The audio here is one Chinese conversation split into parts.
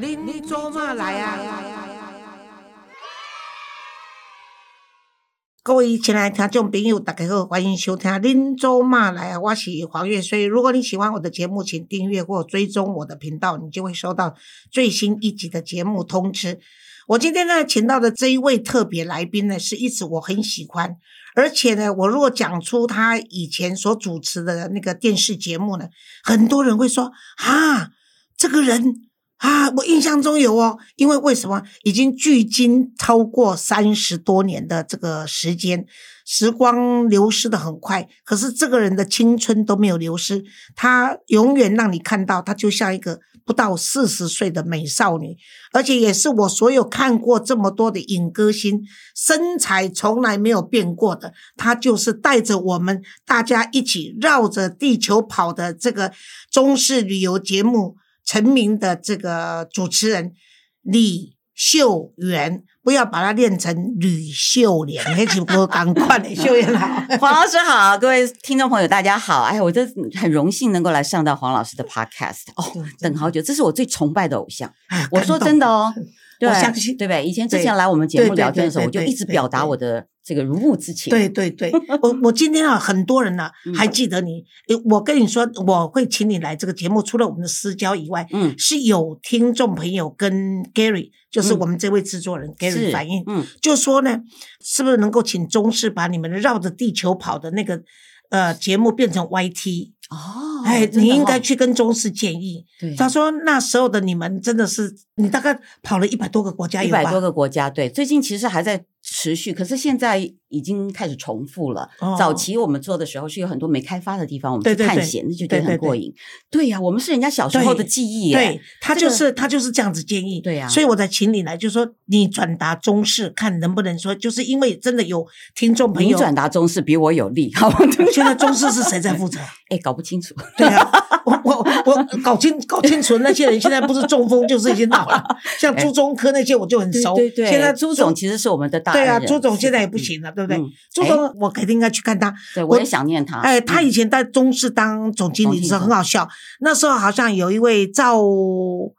您做嘛来啊？各位亲爱的听众朋友，大家好，欢迎收听《林州嘛来啊》，我是黄月水。如果你喜欢我的节目，请订阅或追踪我的频道，你就会收到最新一集的节目通知。我今天呢，请到的这一位特别来宾呢，是一直我很喜欢，而且呢，我如果讲出他以前所主持的那个电视节目呢，很多人会说啊，这个人。啊，我印象中有哦，因为为什么已经距今超过三十多年的这个时间，时光流失的很快，可是这个人的青春都没有流失，他永远让你看到他就像一个不到四十岁的美少女，而且也是我所有看过这么多的影歌星，身材从来没有变过的，他就是带着我们大家一起绕着地球跑的这个中式旅游节目。成名的这个主持人李秀媛，不要把它念成吕秀莲，那就不赶快的。秀媛好，黄老师好，各位听众朋友大家好。哎，我真很荣幸能够来上到黄老师的 podcast 哦，等好久，这是我最崇拜的偶像。我说真的哦。我相信，对不对？以前之前来我们节目聊天的时候，我就一直表达我的这个如沐之情。对对对，我我今天啊，很多人呢 还记得你。我跟你说，我会请你来这个节目，除了我们的私交以外，嗯，是有听众朋友跟 Gary，就是我们这位制作人 Gary 反映，嗯，就说呢，是不是能够请中视把你们绕着地球跑的那个呃节目变成 YT？哦，哎，你应该去跟中视建议。他说那时候的你们真的是，你大概跑了一百多个国家，一百多个国家。对，最近其实还在持续，可是现在。已经开始重复了。早期我们做的时候是有很多没开发的地方，我们去探险，那就觉得很过瘾。对呀，我们是人家小时候的记忆。对他就是他就是这样子建议。对呀，所以我在请你来，就说你转达中式，看能不能说，就是因为真的有听众朋友，你转达中式比我有利。好，现在中式是谁在负责？哎，搞不清楚。对啊，我我我搞清搞清楚那些人现在不是中风就是已经老了，像 朱中科那些我就很熟。对对，现在朱总其实是我们的大对啊，朱总现在也不行了，对不对？朱总。我肯定应该去看他，对我也想念他。哎，他以前在中视当总经理的时候很好笑。那时候好像有一位赵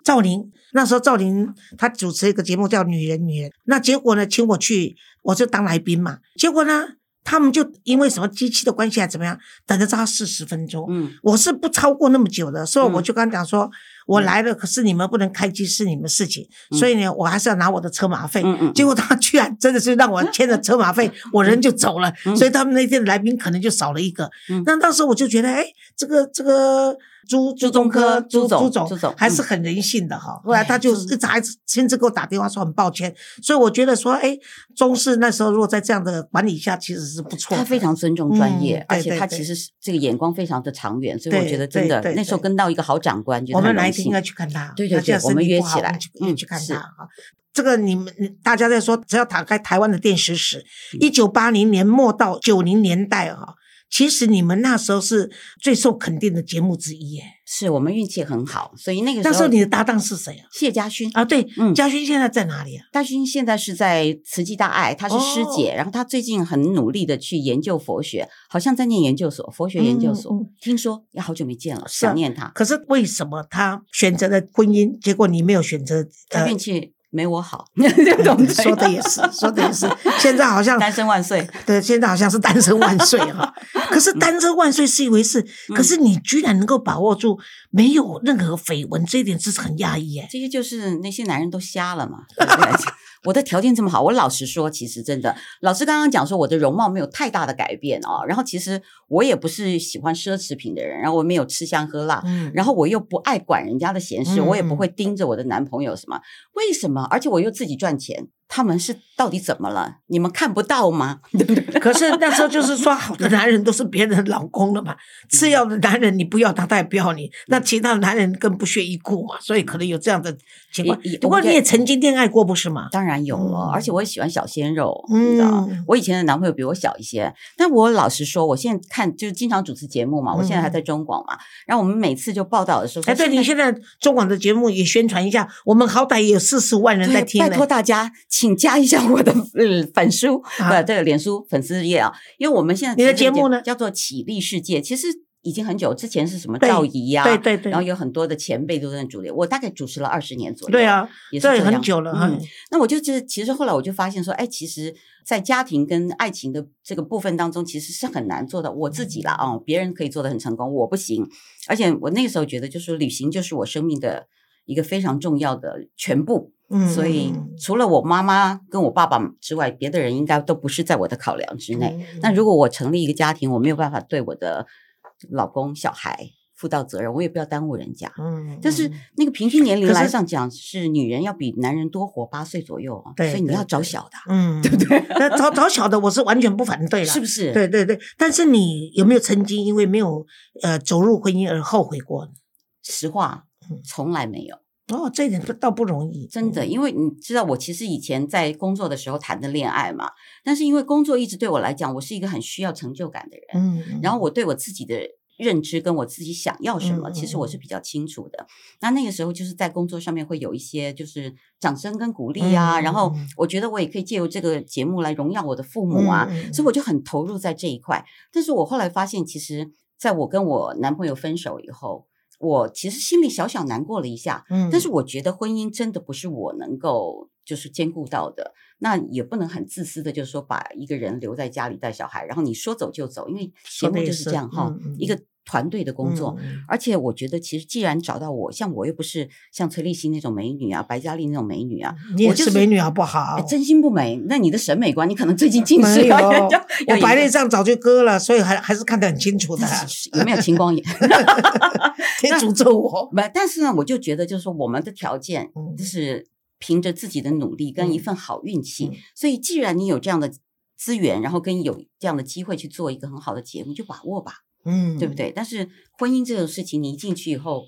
赵玲，那时候赵玲她主持一个节目叫《女人女人》，那结果呢，请我去，我就当来宾嘛。结果呢？他们就因为什么机器的关系啊怎么样，等着他四十分钟。嗯，我是不超过那么久的，所以我就跟他讲说，我来了，可是你们不能开机是你们事情，所以呢，我还是要拿我的车马费。结果他居然真的是让我签了车马费，我人就走了，所以他们那天的来宾可能就少了一个。嗯。那当时我就觉得，哎，这个这个。朱朱中科朱总朱总还是很人性的哈，后来他就一直还亲自给我打电话说很抱歉，所以我觉得说，哎，中视那时候如果在这样的管理下，其实是不错。他非常尊重专业，而且他其实是这个眼光非常的长远，所以我觉得真的那时候跟到一个好长官，我们来应该去看他，对对对，我们约起来去去看他哈。这个你们大家在说，只要打开台湾的电视史，一九八零年末到九零年代哈。其实你们那时候是最受肯定的节目之一，耶。是我们运气很好，所以那个时候。那时候你的搭档是谁啊？谢家勋啊，对，嗯，家勋现在在哪里啊？家勋现在是在慈济大爱，他是师姐，然后他最近很努力的去研究佛学，好像在念研究所，佛学研究所。听说也好久没见了，想念他。可是为什么他选择了婚姻，结果你没有选择？他运气。没我好，说的也是，说的也是。现在好像 单身万岁，对，现在好像是单身万岁哈。可是单身万岁是一回事，可是你居然能够把握住没有任何绯闻，这一点是很压抑哎。这些就是那些男人都瞎了嘛。我的条件这么好，我老实说，其实真的，老师刚刚讲说我的容貌没有太大的改变哦。然后其实我也不是喜欢奢侈品的人，然后我没有吃香喝辣，然后我又不爱管人家的闲事，我也不会盯着我的男朋友什么。为什么？而且我又自己赚钱。他们是到底怎么了？你们看不到吗？可是那时候就是说，好的男人都是别人老公了嘛。次要的男人你不要他，他也不要你。那其他的男人更不屑一顾嘛。所以可能有这样的情况。不过你也曾经恋爱过，不是吗？当然有了，而且我也喜欢小鲜肉。你知道，我以前的男朋友比我小一些。但我老实说，我现在看就是经常主持节目嘛。我现在还在中广嘛。然后我们每次就报道的时候，哎，对你现在中广的节目也宣传一下。我们好歹也有四十万人在听。拜托大家。请加一下我的 粉书，呃，这个脸书粉丝页啊，因为我们现在你的节目呢叫做“起立世界”，其实已经很久，之前是什么对赵怡呀、对对对然后有很多的前辈都在主流，我大概主持了二十年左右。对，啊，也是很久了。嗯嗯，那我就觉得，其实后来我就发现说，哎，其实，在家庭跟爱情的这个部分当中，其实是很难做到。我自己啦，嗯哦，别人可以做的很成功，我不行。而且我那个时候觉得，就是旅行就是我生命的一个非常重要的全部。嗯所以嗯除了我妈妈跟我爸爸之外，别的人应该都不是在我的考量之内。嗯那如果我成立一个家庭，我没有办法对我的老公、小孩负到责任，我也不要耽误人家。嗯，但是嗯那个平均年龄来上讲，是女人要比男人多活八岁左右所以你要找小的啊，嗯，对不对？那找找小的，我是完全不反对 了，是不是？对对对，但是你有没有曾经因为没有呃走入婚姻而后悔过呢？实话嗯，从来没有，哦，这一点倒不容易，真的，因为你知道，我其实以前在工作的时候谈的恋爱嘛，但是因为工作一直对我来讲，我是一个很需要成就感的人，嗯，嗯，然后我对我自己的认知跟我自己想要什么，嗯其实我是比较清楚的。那那个时候就是在工作上面会有一些就是掌声跟鼓励啊，嗯然后嗯我觉得我也可以借由这个节目来荣耀我的父母啊，所以我就很投入在这一块。但是我后来发现，其实在我跟我男朋友分手以后。我其实心里小小难过了一下，嗯，但是我觉得婚姻真的不是我能够就是兼顾到的，那也不能很自私的，就是说把一个人留在家里带小孩，然后你说走就走，因为节目就是这样哈，嗯嗯一个团队的工作。而且我觉得，其实既然找到我，像我又不是像崔丽欣那种美女啊，白嘉丽那种美女啊，你也我就是美女好不好哎？真心不美。那你的审美观，你可能最近近视我白内障早就割了，所以还还是看得很清楚的。有没有青光眼？天诅咒我。没，但是呢，我就觉得就是说，我们的条件嗯就是凭着自己的努力跟一嗯份好运气，嗯所以既然你有这样的资源，然后跟有这样的机会去做一个很好的节目，就把握吧，嗯，对不？对？但是婚姻这种事情，你一进去以后，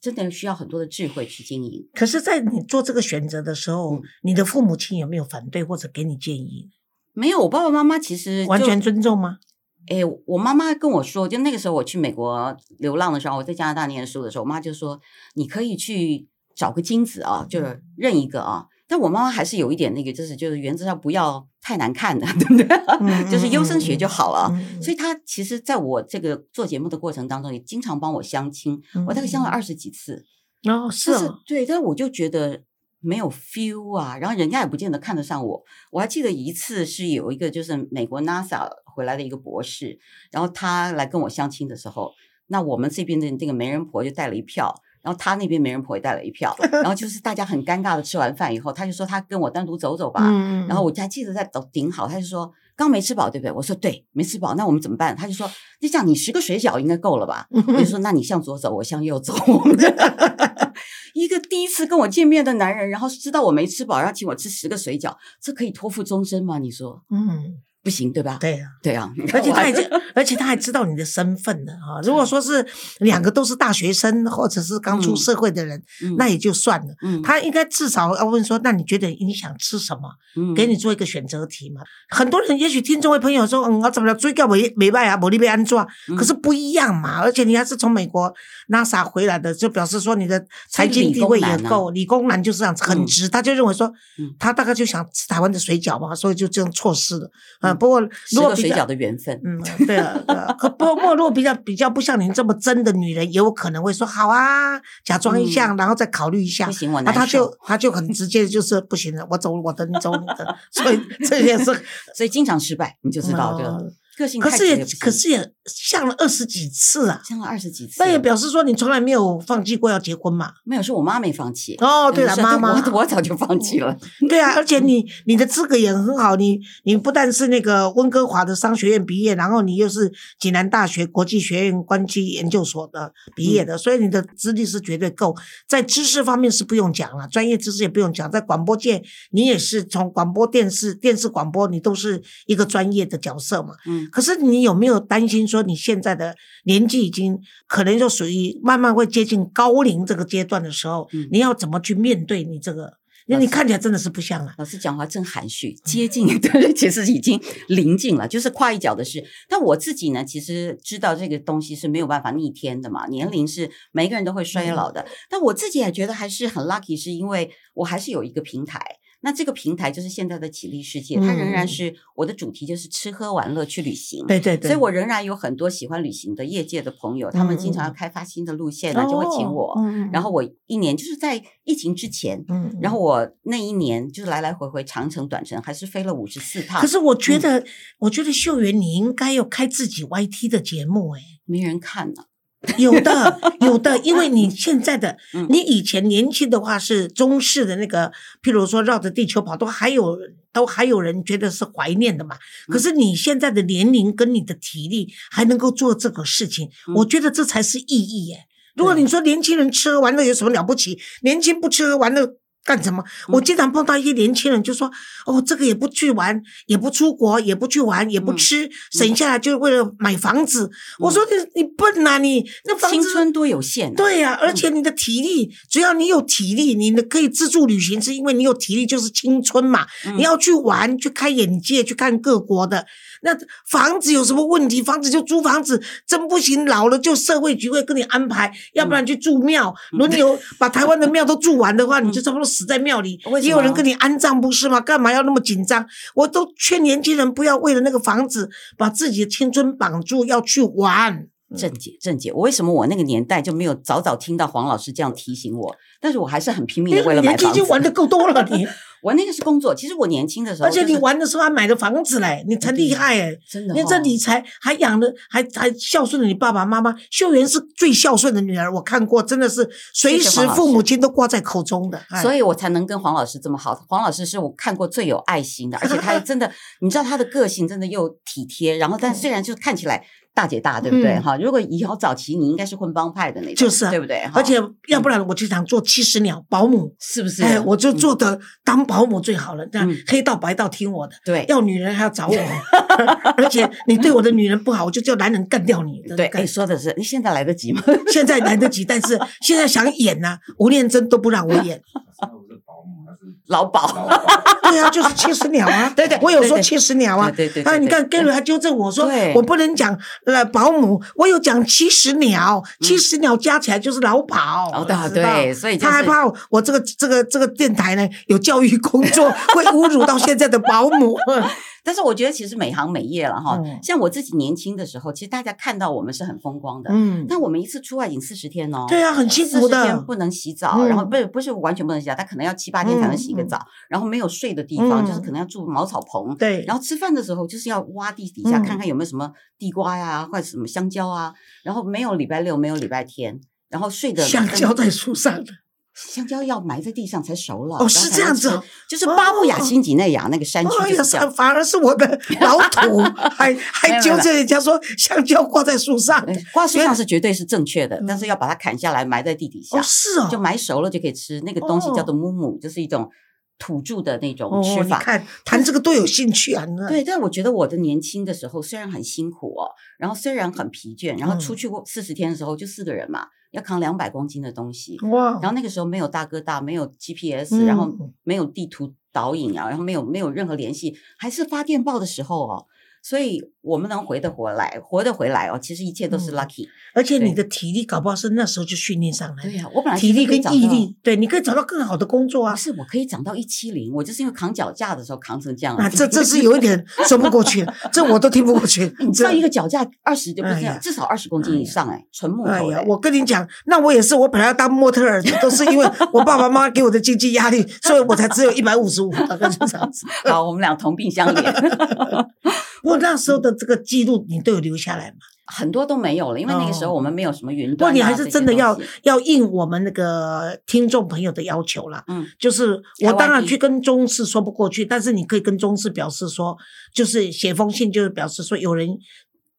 真的需要很多的智慧去经营。可是，在你做这个选择的时候嗯，你的父母亲有没有反对或者给你建议？没有，我爸爸妈妈其实完全尊重吗？哎，我妈妈跟我说，就那个时候我去美国流浪的时候，我在加拿大念书的时候，我妈就说你可以去找个精子啊，就是认一个啊。但我妈妈还是有一点那个，就是就是原则上不要太难看的，对不对？嗯 就是优生学就好了。嗯所以她其实在我这个做节目的过程当中，也经常帮我相亲，嗯我大概相了二十几次。哦，是是哦，对，但我就觉得没有 feel 啊，然后人家也不见得看得上我。我还记得一次是有一个就是美国 NASA 回来的一个博士，然后他来跟我相亲的时候，那我们这边的这个媒人婆就带了一票。然后他那边媒人婆也带了一票，然后就是大家很尴尬的吃完饭以后，他就说他跟我单独走走吧。嗯然后我还记得在顶顶好，他就说刚没吃饱对不对？我说对，没吃饱，那我们怎么办？他就说那这样你十个水饺应该够了吧？我就说那你向左走，我向右走。一个第一次跟我见面的男人，然后知道我没吃饱，然后请我吃十个水饺，这可以托付终身吗？你说嗯，不行对吧？对啊。对啊，而且他还这知，而且他还知道你的身份的啊。如果说是两个都是大学生，或者是刚出嗯社会的人，嗯那也就算了。嗯他应该至少要问说，那你觉得你想吃什么？嗯给你做一个选择题嘛。很多人也许听众位朋友说，嗯，我怎么了？追告没没办啊，我你被安抓，嗯可是不一样嘛。而且你还是从美国 NASA 回来的，就表示说你的财经地位也够。理工男就是这样子，很直，他就认为说嗯，他大概就想吃台湾的水饺嘛，所以就这样错失了。啊，嗯不过十如果水饺的缘分，嗯，对啊，对啊。可不过，如果比较比较不像您这么真的女人，也有可能会说好啊，假装一下，然后再考虑一下。嗯不行，我那他难受就。他就很直接，的就是不行了，我走我的，你走你的，所以这也是所以经常失败，你就知道这个嗯个性可是也可是也像了二十几次啊，相了二十几次，那也表示说你从来没有放弃过要结婚嘛。没有是我妈没放弃。哦，对了，是妈妈，我我早就放弃了。对啊，而且你你的资格也很好，你你不但是那个温哥华的商学院毕业，然后你又是济南大学国际学院关系研究所的毕业的，所以你的资历是绝对够。在知识方面是不用讲了，专业知识也不用讲，在广播界你也是从广播电视、电视广播，你都是一个专业的角色嘛。嗯，可是你有没有担心说你现在的年纪已经可能就属于慢慢会接近高龄这个阶段的时候，嗯你要怎么去面对你这个？因为你看起来真的是不像啊。老师讲话真含蓄，接近，对，其实已经临近了，就是跨一脚的事。但我自己呢，其实知道这个东西是没有办法逆天的嘛，年龄是每个人都会衰老的。但我自己也觉得还是很 lucky，是因为我还是有一个平台。那这个平台就是现在的起立世界，它仍然嗯是我的主题，就是吃喝玩乐去旅行。对对对，所以我仍然有很多喜欢旅行的业界的朋友，他们经常要开发新的路线呢，就会请我。然后我一年就是在疫情之前，嗯，然后我那一年就是来来回回长程短程，还是飞了五十四趟。可是我觉得，我觉得秀媛你应该要开自己 YT 的节目，哎，没人看呢。有的有的，因为你现在的嗯，你以前年轻的话是中式的那个，譬如说绕着地球跑，都还有都还有人觉得是怀念的嘛。嗯可是你现在的年龄跟你的体力还能够做这个事情，嗯我觉得这才是意义耶。如果你说年轻人吃喝玩乐有什么了不起？年轻不吃喝玩乐干什么？我嗯经常碰到一些年轻人就说：“哦，这个也不去玩，也不出国，也不去玩，也不嗯吃，省下来就是为了买房子。我说你你笨呐、你那房子青春多有限、啊。对呀、而且你的体力，只要你有体力，你可以自助旅行，是因为你有体力，就是青春嘛。嗯你要去玩，去开眼界，去看各国的。那房子有什么问题？房子就租房子，真不行，老了就社会局会跟你安排，要不然去住庙。嗯轮流把台湾的庙都住完的话，你就差不多死在庙里。也有人跟你安葬，不是吗？干嘛要那么紧张？我都劝年轻人不要为了那个房子把自己的青春绑住，要去玩。郑姐，郑姐，我为什么我那个年代就没有早早听到黄老师这样提醒我？但是我还是很拼命的为了买年纪已房子。经玩的够多了，你。我那个是工作，其实我年轻的时候、而且你玩的时候还买了房子嘞，你才厉害哎！真的、哦，你这理财还养了，还还孝顺了你爸爸妈妈。秀媛是最孝顺的女儿，我看过，真的是随时父母亲都挂在口中的。哎所以我才能跟黄老师这么好。黄老师是我看过最有爱心的，而且他 真的，你知道他的个性真的又体贴，然后但虽然就看起来大姐大，对不对？嗯哈、如果以后早期你应该是混帮派的那种，就是啊对不对？而且要不然我就想做七十鸟保姆，是不是？哎，我就嗯做的当保姆最好了，这样嗯黑道白道听我的。对要女人还要找我，而且你对我的女人不好，我就叫男人干掉你。对，干哎，说的是，你现在来得及吗？现在来得及，但是 现在想演呐、吴念真都不让我演。那不是保姆，那是劳保，劳保。对啊，就是七十鸟 啊。对对我有说七十鸟啊。对对对对啊，你看对 Gary 还纠正我说，我不能讲呃保姆，我有讲七十鸟，七十鸟加起来就是老保。哦对我知道对所以就是他害怕我这个这个这个电台呢有教育工作，会侮辱到现在的保姆。但是我觉得其实每行每业了哈。嗯像我自己年轻的时候，其实大家看到我们是很风光的，嗯，但我们一次出外景四十天哦。对啊，很辛苦40天的。不能洗澡，嗯然后不是不是完全不能洗澡，他可能要七八天才能洗个澡，然后没有睡的地方，嗯就是可能要住茅草棚，对，然后吃饭的时候就是要挖地底下、嗯看看有没有什么地瓜呀，或者什么香蕉啊，然后没有礼拜六，没有礼拜天，然后睡的香蕉在树上的。香蕉要埋在地上才熟了，哦是这样子哦 就是巴布亚新几内亚那个山区哎呀，就是。反而是我的老土，还还纠正人家说香蕉挂在树上。哎挂树上是绝对是正确的，但是要把它砍下来埋在地底下哦，，是哦，就埋熟了就可以吃。那个东西叫做木木，就是一种土著的那种哦，吃法。你看谈这个多有兴趣啊！对，但我觉得我的年轻的时候虽然很辛苦哦，然后虽然很疲倦，然后嗯出去过四十天的时候就四个人嘛，要扛两百公斤的东西，哇，然后那个时候没有大哥大，没有 GPS，、嗯然后没有地图导引啊，然后没有没有任何联系，还是发电报的时候哦，所以我们能回得回来，活得回来哦，其实一切都是嗯 lucky。而且你的体力搞不好是那时候就训练上来，对呀、我本来体力跟。毅力，对，你可以找到更好的工作啊不。是，我可以长到一七零，我就是因为扛脚架的时候扛成这样。啊，这这是有一点说不过去，这我都听不过去。你知道一个脚架二十就不是这样，哎至少二十公斤以上哎，纯木头的哎呀，。我跟你讲，那我也是，我本来要当模特儿，都是因为我爸爸妈妈给我的经济压力，所以我才只有一百五十五，大概是这样子。好，我们俩同病相怜。不过那时候的这个记录你都有留下来吗？很多都没有了，因为那个时候哦我们没有什么云不过。你还是真的要要应我们那个听众朋友的要求啦。嗯，就是我当然去跟中视说不过去，但是你可以跟中视表示说，就是写封信，就是表示说有人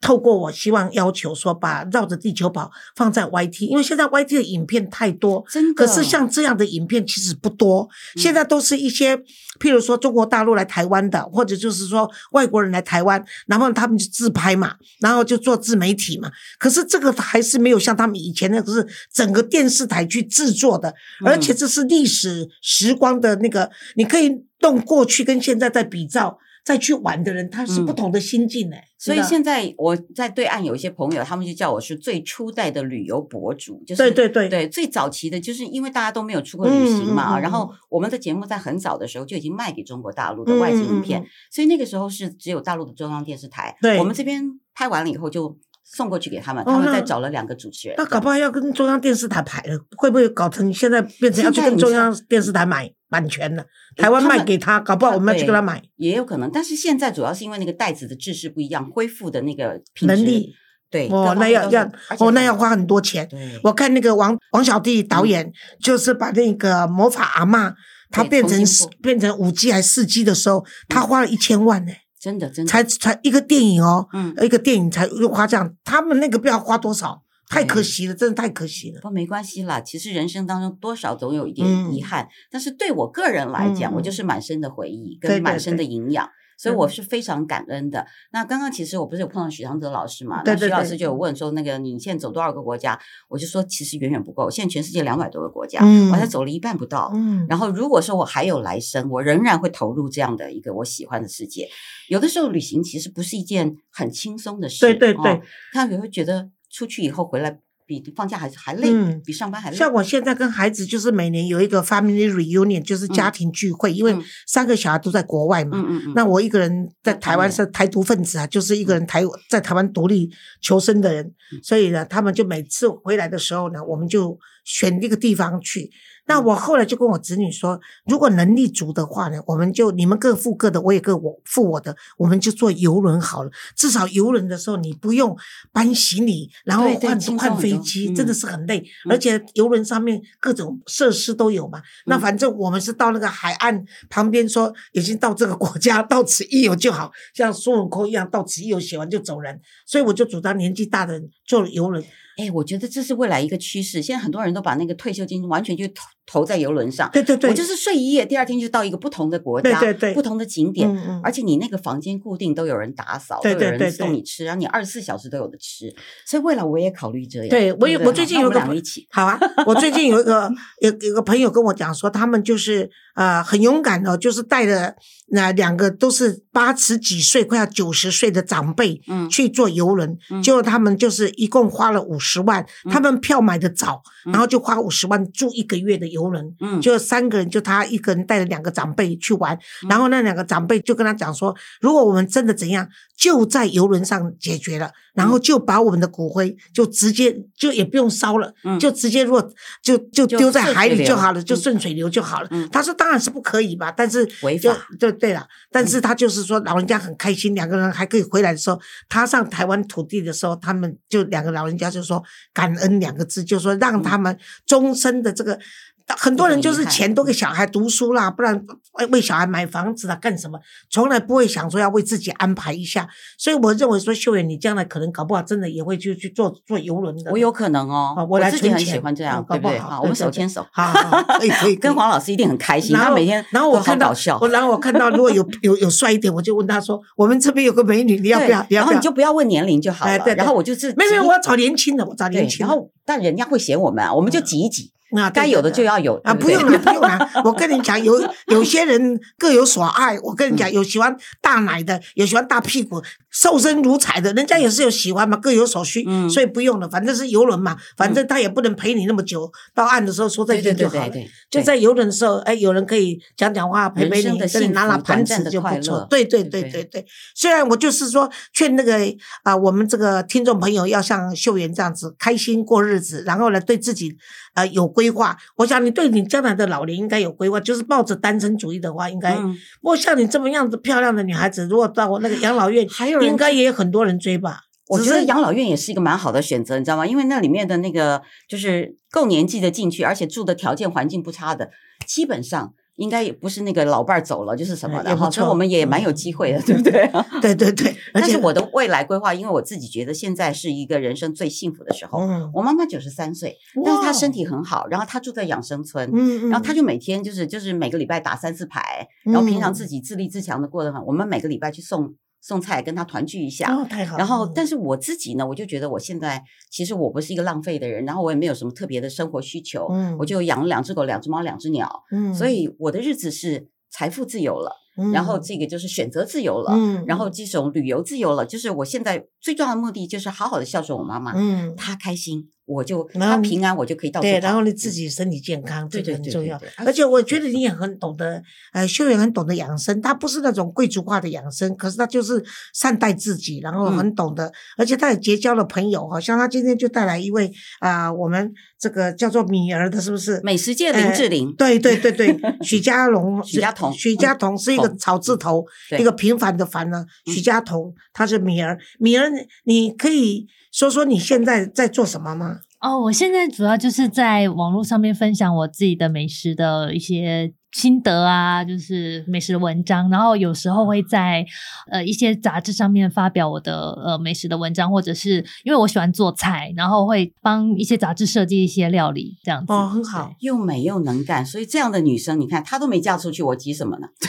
透过我希望要求说把绕着地球跑放在 YT，因为现在 YT 的影片太多，真的。可是像这样的影片其实不多，嗯现在都是一些，譬如说中国大陆来台湾的，或者就是说外国人来台湾，然后他们就自拍嘛，然后就做自媒体嘛。可是这个还是没有像他们以前那个是整个电视台去制作的，而且这是历史时光的那个，你可以用过去跟现在在比照。再去玩的人，他是不嗯。同的心境哎。所以现在我在对岸有一些朋友，他们就叫我是最初代的旅游博主，就是对对对。对最早期的，就是因为大家都没有出过旅行嘛，嗯嗯嗯然后我们的节目在很早的时候就已经卖给中国大陆的外景影片，所以那个时候是只有大陆的中央电视台，对我们这边拍完了以后就送过去给他们，哦他们再找了两个主持人，那搞不好要跟中央电视台排了，会不会搞成现在变成要去跟中央电视台买版权了？台湾卖给他，搞不好我们要去跟他买。也有可能，但是现在主要是因为那个袋子的制式不一样，恢复的那个品能力对哦，那要要哦，那要花很多钱。我看那个王王小弟导演，就是把那个魔法阿嬷，他变成变成五 G 还四 G 的时候，他花了一千万呢、真的真的才才一个电影哦，嗯。一个电影才又花这样，他们那个不知道花多少，太可惜了，真的太可惜了。不过没关系啦，其实人生当中多少总有一点嗯遗憾，但是对我个人来讲，嗯我就是满身的回忆跟满身的对营养。所以我嗯是非常感恩的。那刚刚其实我不是有碰到许常德老师嘛？对对对那许老师就有问说，那个你现在走多少个国家？我就说其实远远不够，现在全世界两百多个国家，嗯我才走了一半不到。嗯，然后，如果说我还有来生，我仍然会投入这样的一个我喜欢的世界。有的时候，旅行其实不是一件很轻松的事。对对对哦，他也会觉得出去以后回来比放假还是还累，嗯比上班还累。像我现在跟孩子就是每年有一个 family reunion，就是家庭聚会，因为嗯三个小孩都在国外嘛。那我一个人在台湾是台独分子啊，就是一个人台在台湾独立求生的人，嗯所以呢，他们就每次回来的时候呢，我们就选一个地方去。那我后来就跟我子女说，如果能力足的话呢，我们就你们各付各的，我也各我付我的，我们就坐游轮好了。至少游轮的时候你不用搬行李，然后换换飞机，真的嗯是很累。嗯而且游轮上面各种设施都有嘛。那嗯反正我们是到那个海岸旁边说，已经到这个国家，到此一游就好，像孙悟空一样，到此一游写完就走人。所以我就主张年纪大的人坐游轮。哎，我觉得这是未来一个趋势。现在很多人都把那个退休金完全就投投在游轮上。对对对，我就是睡一夜，第二天就到一个不同的国家，对对对不同的景点。嗯嗯，而且你那个房间固定都有人打扫，对都有人对对对送你吃，然后你二十四小时都有的吃，所以未来我也考虑这样。对我有我最近有个一起，好啊，我最近有一个有有个朋友跟我讲说，他们就是呃很勇敢哦，就是带着那两个都是八十几岁快要九十岁的长辈，嗯去坐游轮，嗯结果他们就是一共花了五十万，他们票买的早，嗯然后就花五十万住一个月的游轮。嗯，就三个人，就他一个人带着两个长辈去玩，嗯然后那两个长辈就跟他讲说，如果我们真的怎样，就在游轮上解决了，然后就把我们的骨灰就直接就也不用烧了，嗯就直接如果就就丢在海里就好了，就嗯顺水流就好了。嗯他说当然是不可以吧，但是就违法对对了，但是他就是说老人家很开心，两个人还可以回来的时候，他上台湾土地的时候，他们就两个老人家就说感恩两个字，就说让他们终身的这个。很多人就是钱都给小孩读书啦，不然为为小孩买房子啦，干什么？从来不会想说要为自己安排一下。所以我认为说，秀媛你将来可能搞不好真的也会去去坐坐游轮的。我有可能哦啊，我来自己很喜欢这样，嗯搞不对不对？好，我们手牵手，好 可以可以跟黄老师一定很开心，然后他每天然后我看到我，然后我看到如果有有有帅一点，我就问他说：“我们这边有个美女，你要不要？然后你就不要问年龄就好了，哎对对然后我就是没有没有，我要找年轻的，我找年，轻的。然后但人家会嫌我们啊，我们就挤一挤，啊，该有的就。要有啊，不用了，不用了。我跟你讲，有有些人各有所爱。我跟你嗯讲，有喜欢大奶的，有喜欢大屁股、瘦身如彩的，人家也是有喜欢嘛，各有所需。嗯所以不用了，反正是游轮嘛，反正他也不能陪你那么久，到岸的时候说再见就好了。就在游轮的时候，哎，有人可以讲讲话，陪陪你，跟你拿拿盘子就不错。对对对对对对对。虽然我就是说劝那个啊、我们这个听众朋友要像秀媛这样子开心过日子，然后呢对自己啊有规划。我想你对你将来的老年应该有规划，就是抱着单身主义的话，应该。嗯，不过像你这么样子漂亮的女孩子，如果到那个养老院，还有人应该也有很多人追吧。我觉得养老院也是一个蛮好的选择，你知道吗？因为那里面的那个就是够年纪的进去，而且住的条件环境不差的，基本上应该也不是那个老伴儿走了就是什么的哈，所以我们也蛮有机会的，对不对？对对对，但是我的未来规划，因为我自己觉得现在是一个人生最幸福的时候。嗯，我妈妈九十三岁，但是她身体，很好，然后她住在养生村，嗯嗯，然后她就每天就是就是每个礼拜打三四排，然后平常嗯自己自立自强的过得很。我们每个礼拜去送送菜，跟他团聚一下。哦太好，然后，但是是我自己呢，我就觉得我现在其实我不是一个浪费的人，然后我也没有什么特别的生活需求，嗯我就养了两只狗、两只猫、两只鸟，嗯，所以我的日子是财富自由了。嗯然后这个就是选择自由了，嗯然后这种旅游自由了，就是我现在最重要的目的就是好好的孝顺我妈妈，嗯，她开心我就她平安，我就可以到处对，跑然后你自己身体健康，这对对个很重要。而且我觉得你也很懂得，呃，秀媛很懂得养生，她不是那种贵族化的养生，可是她就是善待自己，然后嗯很懂得，而且她也结交了朋友，好像她今天就带来一位啊、我们这个叫做米儿的，是不是？美食界林志玲，对对对对，许家龙，许家彤许家彤是一个彤草字头，对一个平凡的凡呢。嗯许家彤，他是米儿，米儿，你可以说说你现在在做什么吗？哦，我现在主要就是在网络上面分享我自己的美食的一些心得啊，就是美食的文章，然后有时候会在呃一些杂志上面发表我的呃美食的文章，或者是因为我喜欢做菜，然后会帮一些杂志设计一些料理这样子。哦，很好，又美又能干，所以这样的女生，你看她都没嫁出去，我急什么呢？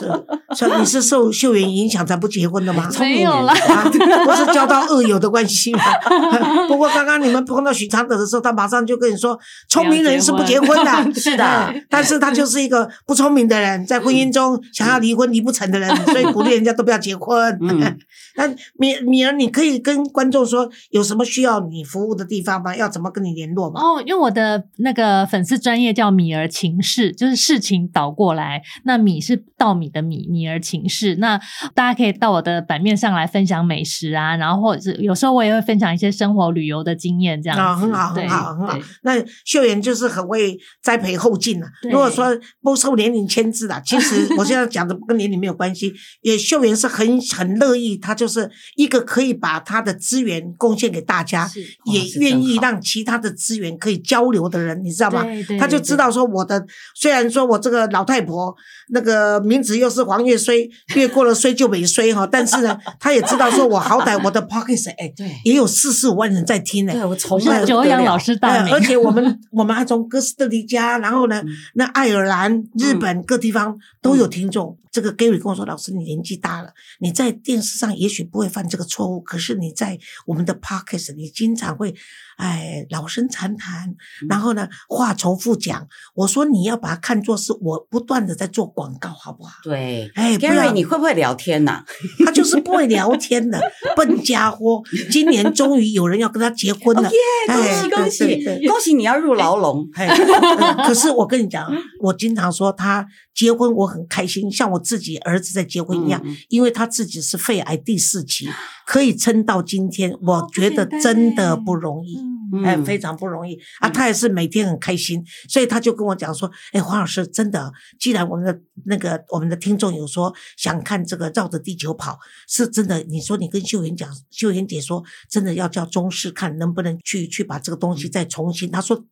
是，所以你是受秀媛影响才不结婚的吗？聪 明没有啦人啊是交到恶友的关系吗？不过刚刚你们碰到许常德的时候，他马上就跟你说，聪明人是不结婚的，是的哎但是他就是一个不聪明的人，在婚姻中想要离婚离不成的人，所以鼓励人家都不要结婚。嗯 那米米儿，你可以跟观众说有什么需要你服务的地方吗？要怎么跟你联络吗？哦，因为我的那个粉丝专业叫米儿情事，就是事情倒过来，那米是稻米的米，米儿情事。那大家可以到我的版面上来分享美食啊，然后或者是有时候我也会分享一些生活旅游的经验，这样子。啊，很好，很好，很好。那秀妍就是很会栽培后进了。对如果说不受年龄牵制的，其实我现在讲的跟年龄没有关系。也秀妍是很很乐意，她就是一个可以把她的资源贡献给大家，也愿意让其他的资源可以交流的人，你知道吗？对对他就知道说我的，虽然说我这个老太婆那个名字又是黄月衰，越过了衰就没衰哈，但是呢，他也知道说我好歹我的 p o c k e t 哎，对也有四十五万人在听呢。对，我从是来久仰老师大名，呃而且我们 我们还从哥斯达黎加，然后呢，嗯那爱尔兰、日本各地方都有听众。这个 Gary 跟我说：“老师，你年纪大了，你在电视上也许不会犯这个错误，可是你在我们的 Podcast，你经常会哎老生常谈，嗯然后呢话重复讲。我说你要把它看作是我不断的在做广告，好不好？对。哎，Gary，你会不会聊天呐、他就是不会聊天的笨家伙。今年终于有人要跟他结婚了，哦耶！恭哎喜恭喜恭喜你要入牢笼。可是我跟你讲，我经常说他结婚我很开心，像我自己儿子在结婚一样，因为他自己是肺癌第四期，可以撑到今天，我觉得真的不容易。嗯哎，嗯非常不容易啊！他也是每天很开心，所以他就跟我讲说：“哎，黄老师，真的，既然我们的那个我们的听众有说想看这个绕着地球跑，是真的。你说你跟秀妍讲，秀妍姐说，真的要叫中视看能不能去去把这个东西再重新。他说。”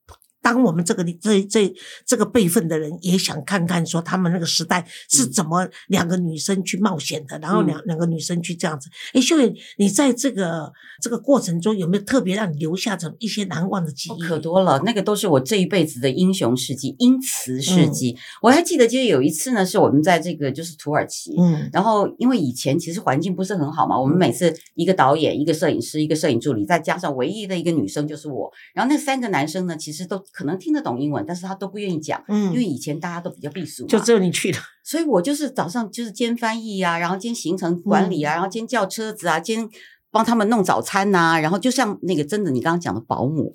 当我们这个这这这个辈分的人也想看看说他们那个时代是怎么两个女生去冒险的，然后两两个女生去这样子。哎，秀妍，你在这个这个过程中有没有特别让你留下这一些难忘的记哦忆？可多了，那个都是我这一辈子的英雄事迹、英雌事迹。嗯我还记得，就是有一次呢，是我们在这个就是土耳其，嗯然后因为以前其实环境不是很好嘛，我们每次一个导演、一个摄影师、一个摄影助理，再加上唯一的一个女生就是我，然后那三个男生呢，其实都可能听得懂英文，但是他都不愿意讲，因为嗯，以前大家都比较避暑，就只有你去了。所以我就是早上就是兼翻译啊，然后兼行程管理啊，然后兼叫车子啊，兼帮他们弄早餐呐、然后就像那个真的你刚刚讲的保姆，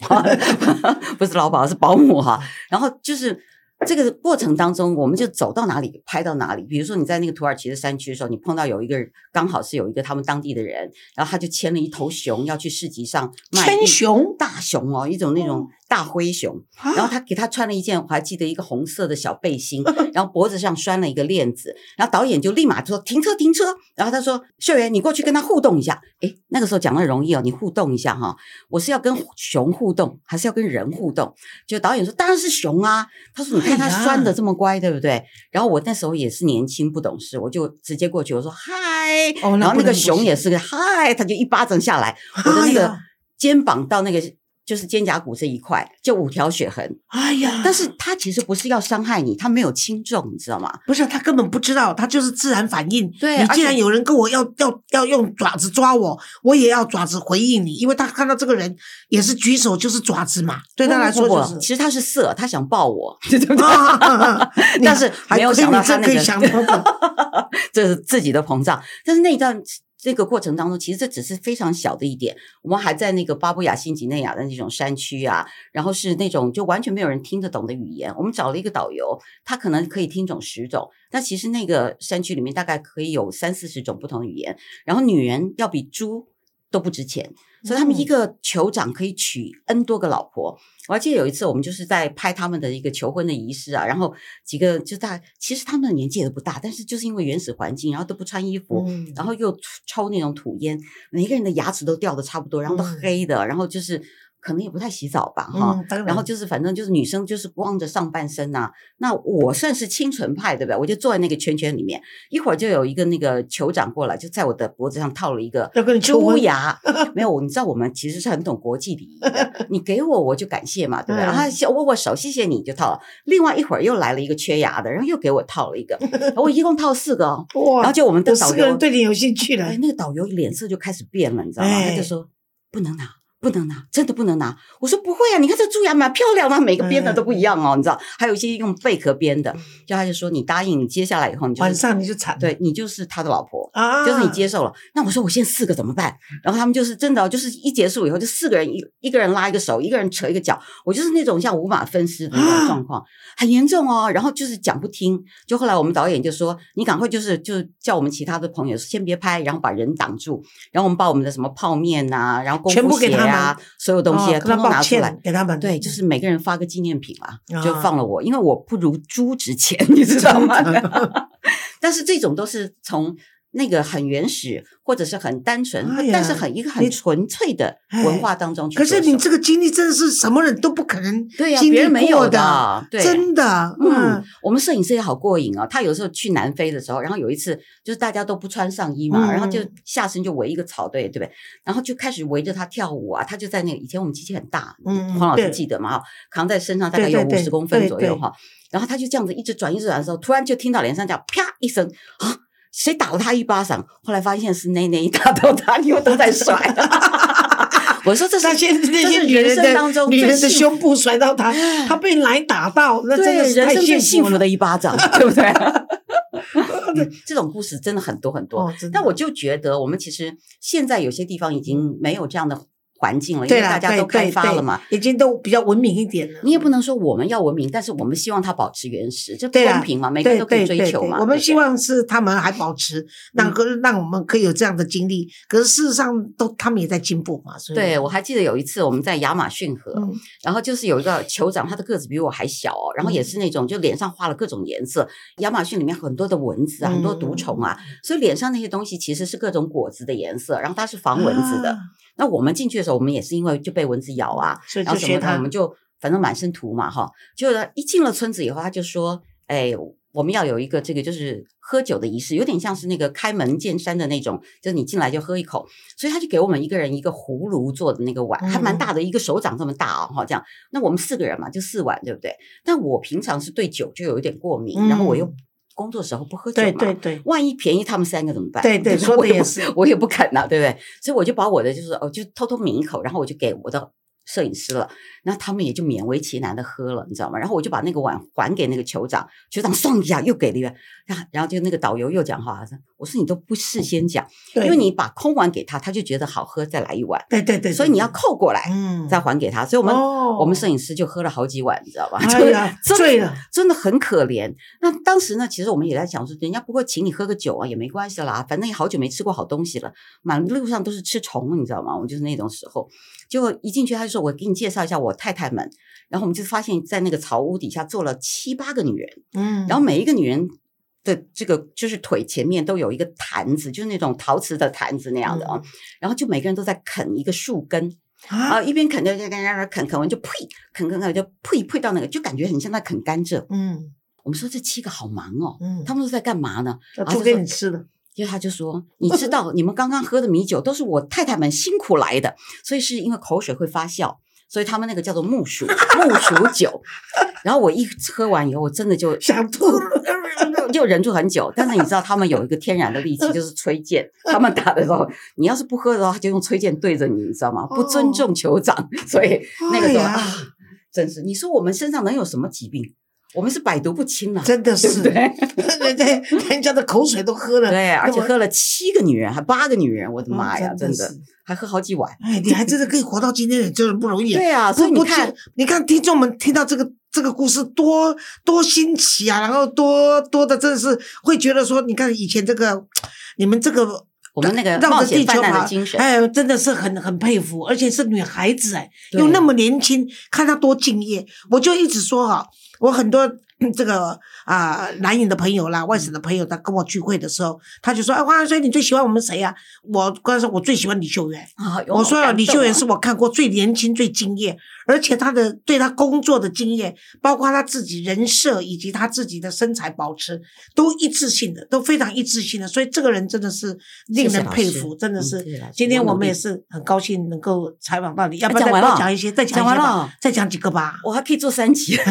不是老保是保姆哈、然后就是。这个过程当中，我们就走到哪里拍到哪里。比如说你在那个土耳其的山区的时候，你碰到有一个刚好是有一个他们当地的人，然后他就牵了一头熊要去市集上卖牵熊大熊哦，一种那种大灰熊。然后他给他穿了一件，我还记得一个红色的小背心，然后脖子上拴了一个链子，然后导演就立马说停车停车，然后他说秀媛你过去跟他互动一下，诶，那个时候讲的容易哦，你互动一下哈，我是要跟熊互动还是要跟人互动？就导演说当然是熊啊，他说你看他拴的这么乖，对不对？然后我那时候也是年轻不懂事，我就直接过去我说嗨，然后那个熊也是个嗨，他就一巴掌下来，我的那个哎肩膀到那个。就是肩胛骨这一块就五条血痕，哎呀，但是他其实不是要伤害你，他没有轻重，你知道吗？不是他根本不知道，他就是自然反应。你对你既然有人跟我要要要用爪子抓我，我也要爪子回应你，因为他看到这个人也是举手就是爪子嘛，对他来说不不不就是。其实他是色，他想抱我，对不对？啊啊啊啊你但是还没有想到可以你这可以他那个想 这是自己的膨胀。但是那一段这个过程当中，其实这只是非常小的一点。我们还在那个巴布亚新几内亚的那种山区啊，然后是那种就完全没有人听得懂的语言。我们找了一个导游，他可能可以听懂十种，但其实那个山区里面大概可以有三四十种不同的语言。然后女人要比猪都不值钱，所以他们一个酋长可以娶 N 多个老婆。我还记得有一次，我们就是在拍他们的一个求婚的仪式啊，然后几个就在，其实他们的年纪也都不大，但是就是因为原始环境，然后都不穿衣服，嗯。然后又抽那种土烟，每个人的牙齿都掉的差不多，然后都嗯。黑的，然后就是可能也不太洗澡吧，哈、然然后就是反正就是女生就是光着上半身呐、那我算是清纯派，对不对？我就坐在那个圈圈里面，一会儿就有一个那个酋长过来，就在我的脖子上套了一个猪牙。没有，你知道我们其实是很懂国际礼仪的，你给我我就感谢嘛，对不对？嗯然后先握握手，谢谢你就套了。另外一会儿又来了一个缺牙的，然后又给我套了一个，我一共套四个哦。哇，然后就我们的导游四个人对你有兴趣了哎，，那个导游脸色就开始变了，你知道吗？哎他就说不能拿，不能拿，真的不能拿。我说不会啊，你看这蛀牙蛮漂亮的，每个编的都不一样哦，你知道？还有一些用贝壳编的，就他就说你答应，你接下来以后你就晚上你就惨对你就是他的老婆。啊，就是你接受了，那我说我现在四个怎么办？然后他们就是真的哦，就是一结束以后，就四个人一一个人拉一个手，一个人扯一个脚，我就是那种像五马分尸的那种状况，很严重哦。然后就是讲不听，就后来我们导演就说，你赶快就是就叫我们其他的朋友先别拍，然后把人挡住，然后我们把我们的什么泡面呐、然后功全部夫鞋啊，所有东西啊哦跟他通通拿出来。给他们，对，就是每个人发个纪念品嘛，就啊放了我，因为我不如猪值钱，你知道吗？但是这种都是从那个很原始或者是很单纯，哎但是很一个很你纯粹的文化当中去可。是你这个经历真的是什么人都不可能 对呀、别人没有过的，对，真的，嗯嗯，，我们摄影师也好过瘾哦。他有时候去南非的时候，然后有一次就是大家都不穿上衣嘛，嗯然后就下身就围一个草堆，对不对？然后就开始围着他跳舞啊。他就在那个以前我们机器很大，嗯黄老师对记得嘛？哈，扛在身上大概有五十公分左右哈。然后他就这样子一直转一直转的时候，突然就听到脸上这样啪一声啊，谁打了他一巴掌？后来发现是内内打到他，因为都在甩。我说这是那些那些女人当的中女人的胸部甩到他，他被奶打到，那真对的是人生最太幸福的一巴掌，对不对？嗯这种故事真的很多很多。哦，但我就觉得，我们其实现在有些地方已经没有这样的环境了，因为大家都开发了嘛。已经都比较文明一点了。你也不能说我们要文明，但是我们希望它保持原始，这对啊公平嘛，每个人都可以追求嘛。对，我们希望是他们还保持，让个让我们可以有这样的经历。可是事实上，都他们也在进步嘛。所以对，我还记得有一次我们在亚马逊河，嗯然后就是有一个酋长，他的个子比我还小哦，然后也是那种就脸上画了各种颜色。亚马逊里面很多的蚊子啊，很多毒虫啊，所以脸上那些东西其实是各种果子的颜色，然后它是防蚊子的。啊那我们进去的时候，我们也是因为就被蚊子咬啊，然后什么他我们就反正满身涂嘛哈。就一进了村子以后，他就说：“哎，我们要有一个这个就是喝酒的仪式，有点像是那个开门见山的那种，就是你进来就喝一口。”所以他就给我们一个人一个葫芦做的那个碗，还蛮嗯大的，一个手掌这么大哦，哈，这样。那我们四个人嘛，就四碗，对不对？但我平常是对酒就有一点过敏，然后我又嗯工作时候不喝酒嘛，对对对万一便宜他们三个怎么办？对对，说的也是。我也不肯呐、对不对？所以我就把我的就是哦，就偷偷抿一口，然后我就给我的摄影师了，那他们也就勉为其难的喝了，你知道吗？然后我就把那个碗还给那个酋长，酋长送一下又给了一碗，然后然后就那个导游又讲话，我说你都不事先讲，因为你把空碗给他，他就觉得好喝，再来一碗，对对对，所以你要扣过来、嗯再还给他，所以我们、哦我们摄影师就喝了好几碗，你知道吧？哎呀真的醉了，真的很可怜。那当时呢，其实我们也在想说，人家不会请你喝个酒啊，也没关系啦，反正也好久没吃过好东西了，满路上都是吃虫，你知道吗？我就是那种时候，结果一进去他就说：“我给你介绍一下我太太们。”然后我们就发现，在那个草屋底下坐了七八个女人，嗯，然后每一个女人。的这个就是腿前面都有一个坛子，就是那种陶瓷的坛子那样的啊、然后就每个人都在啃一个树根，啊，啊，一边啃着就跟人家啃，啃完就呸，啃啃啃就呸呸到那个，就感觉很像在啃甘蔗。嗯我们说这七个好忙哦，嗯，他们都在干嘛呢？要做给你吃的，因为他就说，你知道你们刚刚喝的米酒都是我太太们辛苦来的，所以是因为口水会发酵，所以他们那个叫做木薯木薯酒。然后我一喝完以后，我真的就 想吐。就忍住很久。但是你知道，他们有一个天然的利器，就是吹剑。他们打的时候，你要是不喝的话，他就用吹剑对着你，你知道吗？不尊重酋长，所以那个时候哎啊，真是你说我们身上能有什么疾病？我们是百毒不侵了，真的是，对不 人家人家的口水都喝了，对，而且喝了七个女人，还八个女人，我的妈呀，嗯真的还喝好几碗。哎，你还真的可以活到今天，真是不容易。对啊，所以你看，你看听众们听到这个这个故事多多新奇啊，然后多多的真的是会觉得说，你看以前这个你们这个我们那个绕着冒险犯地球跑难的精神哎，真的是很很佩服，而且是女孩子哎，又那么年轻，看她多敬业。我就一直说哈、我很多。嗯 这个啊，南影的朋友啦，外省的朋友，他跟我聚会的时候，他就说：“哎，黄所以你最喜欢我们谁呀、我刚才说，我最喜欢李秀媛。啊，我说李秀媛是我看过最年轻、最敬业，而且他的对他工作的经验，包括他自己人设以及他自己的身材保持，都一致性的，都非常一致性的。所以这个人真的是令人佩服，真的嗯是。今天我们也是很高兴能够采访到你，要不要再讲一些，再讲一些再讲几个吧。我还可以做三集。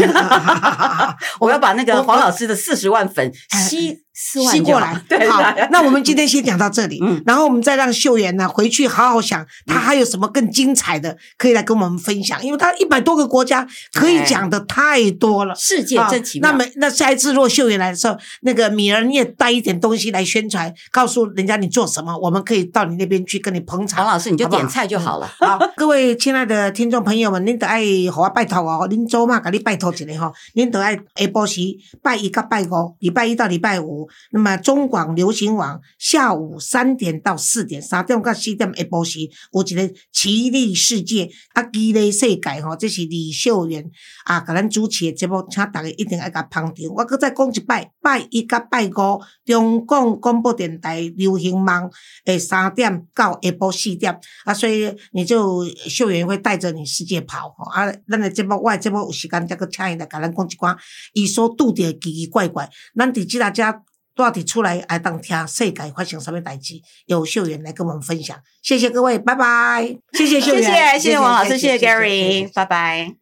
我要把那个黄老师的四十万粉哎吸吸过来，对，好对，那我们今天先讲到这里，嗯然后我们再让秀妍呢回去好好想，她还有什么更精彩的可以来跟我们分享，因为她一百多个国家可以讲的太多了。世界啊真奇妙。那么那下一次若秀妍来的时候，那个米儿你也带一点东西来宣传，告诉人家你做什么，我们可以到你那边去跟你捧场。黄老师你就点菜就好了。好，各位亲爱的听众朋友们，您得爱互我拜托哦，恁周嘛，给你拜托一下吼，恁得爱下晡时拜一到拜五，礼拜一到礼拜五，那么中广流行网下午三点到四点，三点到四点下晡时有一个奇丽世界啊，奇丽世界吼，这是李秀媛啊，甲咱主持的节目，请大家一定爱甲捧场。我搁再讲一摆，拜一甲拜五，中共广播电台流行网诶三点到下晡四点。啊，所以你就秀媛会带着你世界跑吼啊！咱的节目，我的节目有时间再个请伊来甲咱讲一寡伊所拄着的奇奇怪怪，咱伫即大家住伫厝内爱当听世界发生什么代志，由秀媛来跟我们分享。谢谢各位，拜拜！谢谢秀谢媛，谢谢谢王老师，谢谢 Gary，拜拜。